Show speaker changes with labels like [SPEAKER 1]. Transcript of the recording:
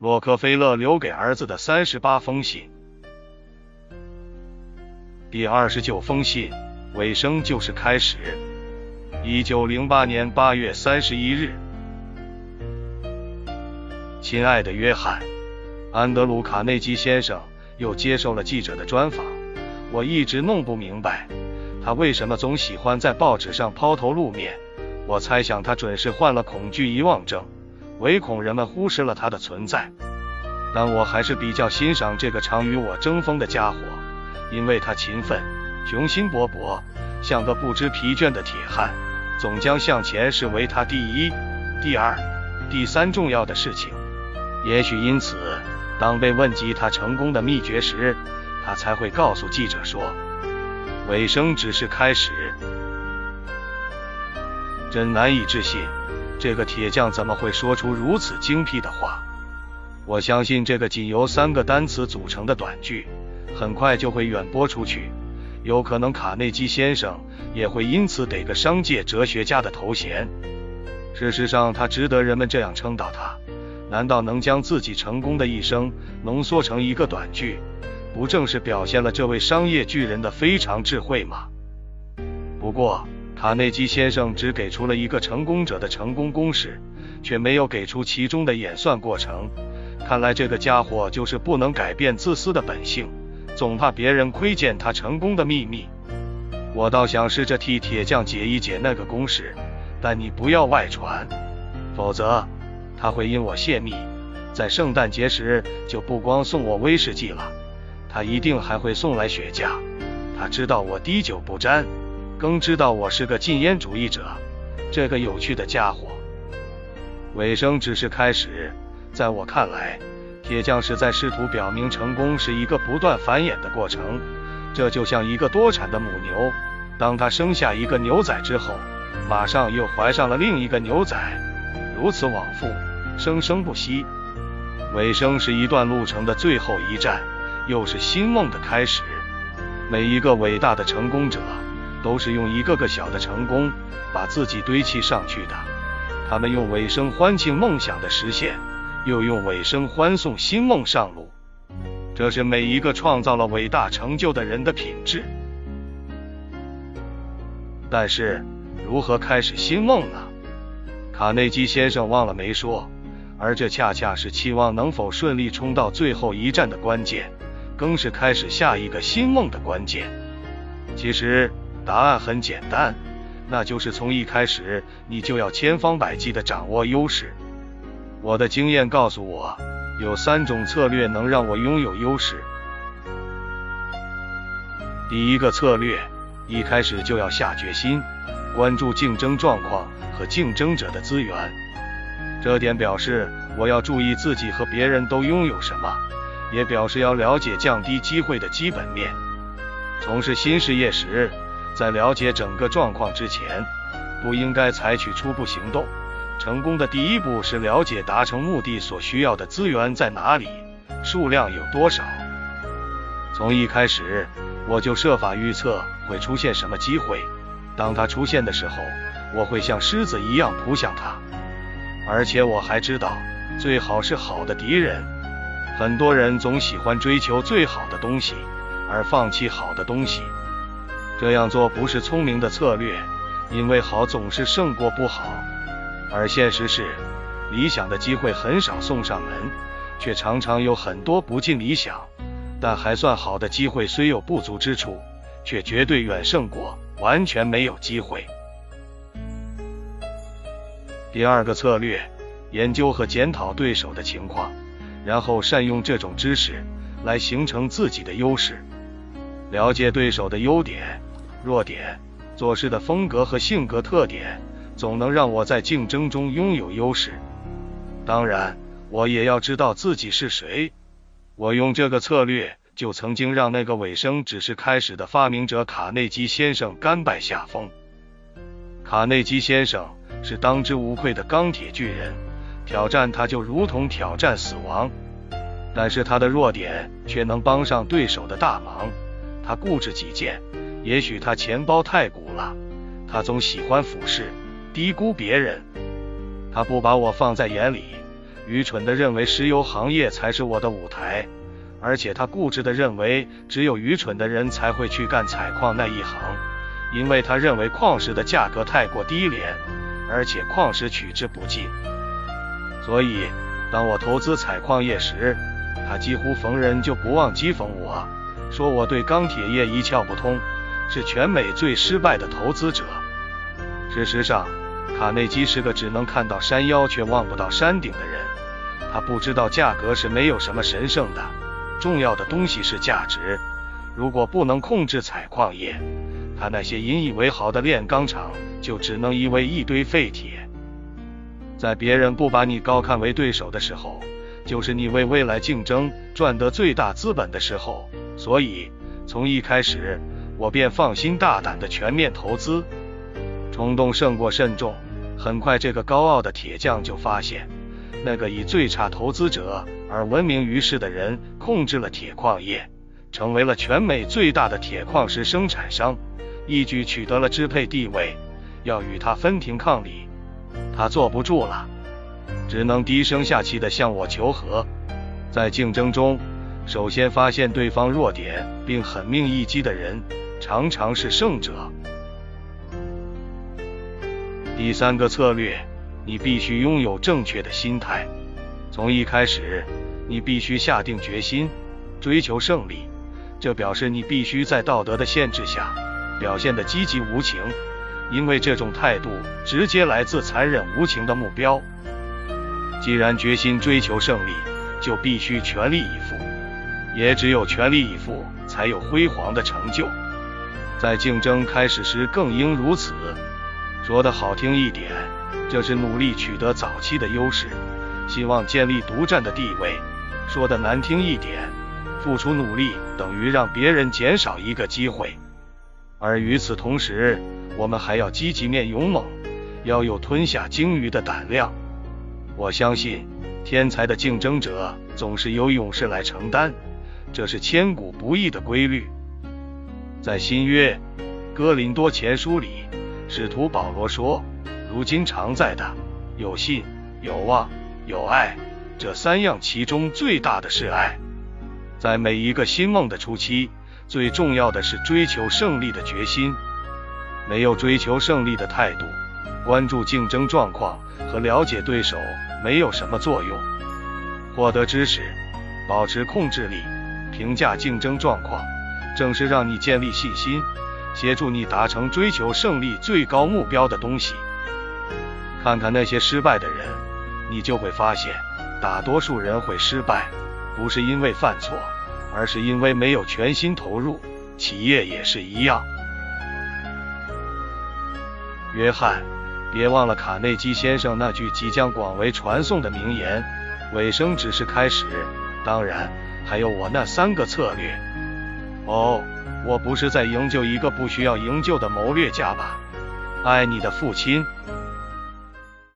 [SPEAKER 1] 洛克菲勒留给儿子的三十八封信。第二十九封信，尾声就是开始。一九零八年八月三十一日，亲爱的约翰，安德鲁·卡内基先生又接受了记者的专访。我一直弄不明白，他为什么总喜欢在报纸上抛头露面。我猜想他准是患了恐惧遗忘症，唯恐人们忽视了他的存在。但我还是比较欣赏这个常与我争锋的家伙，因为他勤奋、雄心勃勃，像个不知疲倦的铁汉，总将向前视为他第一、第二、第三重要的事情。也许因此，当被问及他成功的秘诀时，他才会告诉记者说：“尾声只是开始。”真难以置信，这个铁匠怎么会说出如此精辟的话？我相信这个仅由三个单词组成的短句，很快就会远播出去。有可能卡内基先生也会因此得个商界哲学家的头衔。事实上，他值得人们这样称道他。难道能将自己成功的一生浓缩成一个短句，不正是表现了这位商业巨人的非常智慧吗？不过。卡内基先生只给出了一个成功者的成功公式，却没有给出其中的演算过程。看来这个家伙就是不能改变自私的本性，总怕别人窥见他成功的秘密。我倒想试着替铁匠解一解那个公式，但你不要外传，否则他会因我泄密，在圣诞节时就不光送我威士忌了，他一定还会送来雪茄。他知道我滴酒不沾。更知道我是个禁烟主义者，这个有趣的家伙。尾声只是开始，在我看来，铁匠是在试图表明成功是一个不断繁衍的过程。这就像一个多产的母牛，当它生下一个牛仔之后，马上又怀上了另一个牛仔，如此往复，生生不息。尾声是一段路程的最后一站，又是新梦的开始。每一个伟大的成功者。都是用一个个小的成功把自己堆砌上去的。他们用尾声欢庆梦想的实现，又用尾声欢送新梦上路。这是每一个创造了伟大成就的人的品质。但是，如何开始新梦呢？卡内基先生忘了没说。而这恰恰是期望能否顺利冲到最后一站的关键，更是开始下一个新梦的关键。其实。答案很简单，那就是从一开始你就要千方百计地掌握优势。我的经验告诉我，有三种策略能让我拥有优势。第一个策略，一开始就要下决心，关注竞争状况和竞争者的资源。这点表示我要注意自己和别人都拥有什么，也表示要了解降低机会的基本面。从事新事业时。在了解整个状况之前，不应该采取初步行动。成功的第一步是了解达成目的所需要的资源在哪里，数量有多少。从一开始，我就设法预测会出现什么机会。当它出现的时候，我会像狮子一样扑向它。而且我还知道，最好是好的敌人。很多人总喜欢追求最好的东西，而放弃好的东西。这样做不是聪明的策略，因为好总是胜过不好。而现实是，理想的机会很少送上门，却常常有很多不尽理想但还算好的机会。虽有不足之处，却绝对远胜过完全没有机会。第二个策略，研究和检讨对手的情况，然后善用这种知识来形成自己的优势。了解对手的优点。弱点、做事的风格和性格特点，总能让我在竞争中拥有优势。当然，我也要知道自己是谁。我用这个策略，就曾经让那个尾声只是开始的发明者卡内基先生甘拜下风。卡内基先生是当之无愧的钢铁巨人，挑战他就如同挑战死亡。但是他的弱点却能帮上对手的大忙，他固执己见。也许他钱包太鼓了，他总喜欢俯视、低估别人。他不把我放在眼里，愚蠢的认为石油行业才是我的舞台，而且他固执的认为只有愚蠢的人才会去干采矿那一行，因为他认为矿石的价格太过低廉，而且矿石取之不尽。所以，当我投资采矿业时，他几乎逢人就不忘讥讽我，说我对钢铁业一窍不通，是全美最失败的投资者。事实上，卡内基是个只能看到山腰却望不到山顶的人。他不知道价格是没有什么神圣的，重要的东西是价值。如果不能控制采矿业，他那些引以为豪的炼钢厂就只能夷为一堆废铁。在别人不把你高看为对手的时候，就是你为未来竞争赚得最大资本的时候。所以，从一开始，我便放心大胆的全面投资。冲动胜过慎重。很快，这个高傲的铁匠就发现。那个以最差投资者而闻名于世的人控制了铁矿业，成为了全美最大的铁矿石生产商，一举取得了支配地位。要与他分庭抗礼，他坐不住了，只能低声下气的向我求和。在竞争中，首先发现对方弱点并狠命一击的人，常常是胜者。第三个策略。你必须拥有正确的心态，从一开始，你必须下定决心追求胜利。这表示你必须在道德的限制下表现得积极无情，因为这种态度直接来自残忍无情的目标。既然决心追求胜利，就必须全力以赴，也只有全力以赴，才有辉煌的成就。在竞争开始时更应如此。说的好听一点。这是努力取得早期的优势，希望建立独占的地位。说的难听一点，付出努力等于让别人减少一个机会。而与此同时，我们还要积极面勇猛，要有吞下鲸鱼的胆量。我相信，天才的竞争者总是由勇士来承担，这是千古不易的规律。在新约哥林多前书里，使徒保罗说。如今常在的有信、有望、有爱，这三样其中最大的是爱。在每一个新梦的初期，最重要的是追求胜利的决心。没有追求胜利的态度，关注竞争状况和了解对手没有什么作用。获得知识，保持控制力，评价竞争状况，正是让你建立信心，协助你达成追求胜利最高目标的东西。看看那些失败的人，你就会发现，大多数人会失败，不是因为犯错，而是因为没有全心投入。企业也是一样。约翰，别忘了卡内基先生那句即将广为传颂的名言：“尾声只是开始。”当然，还有我那三个策略。哦，我不是在营救一个不需要营救的谋略家吧？爱你的父亲。